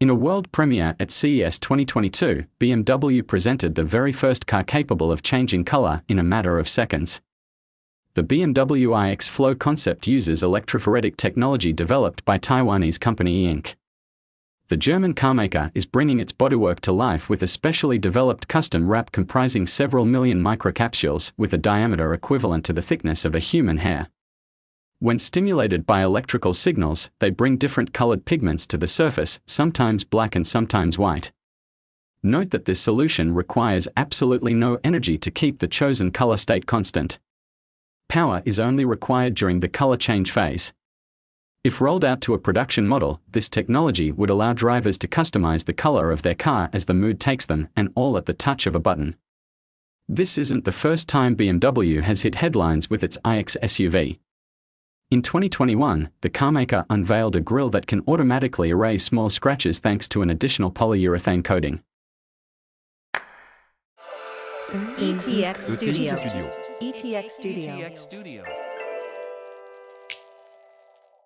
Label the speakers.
Speaker 1: In a world premiere at CES 2022, BMW presented the very first car capable of changing color in a matter of seconds. The BMW iX Flow concept uses electrophoretic technology developed by Taiwanese company Inc. The German carmaker is bringing its bodywork to life with a specially developed custom wrap comprising several million microcapsules with a diameter equivalent to the thickness of a human hair. When stimulated by electrical signals, they bring different colored pigments to the surface, sometimes black and sometimes white. Note that this solution requires absolutely no energy to keep the chosen color state constant. Power is only required during the color change phase. If rolled out to a production model, this technology would allow drivers to customize the color of their car as the mood takes them, and all at the touch of a button. This isn't the first time BMW has hit headlines with its iX SUV. In 2021, the carmaker unveiled a grille that can automatically erase small scratches thanks to an additional polyurethane coating.
Speaker 2: ETX Studio.
Speaker 3: Studio.
Speaker 2: ETX Studio.
Speaker 3: ETX Studio.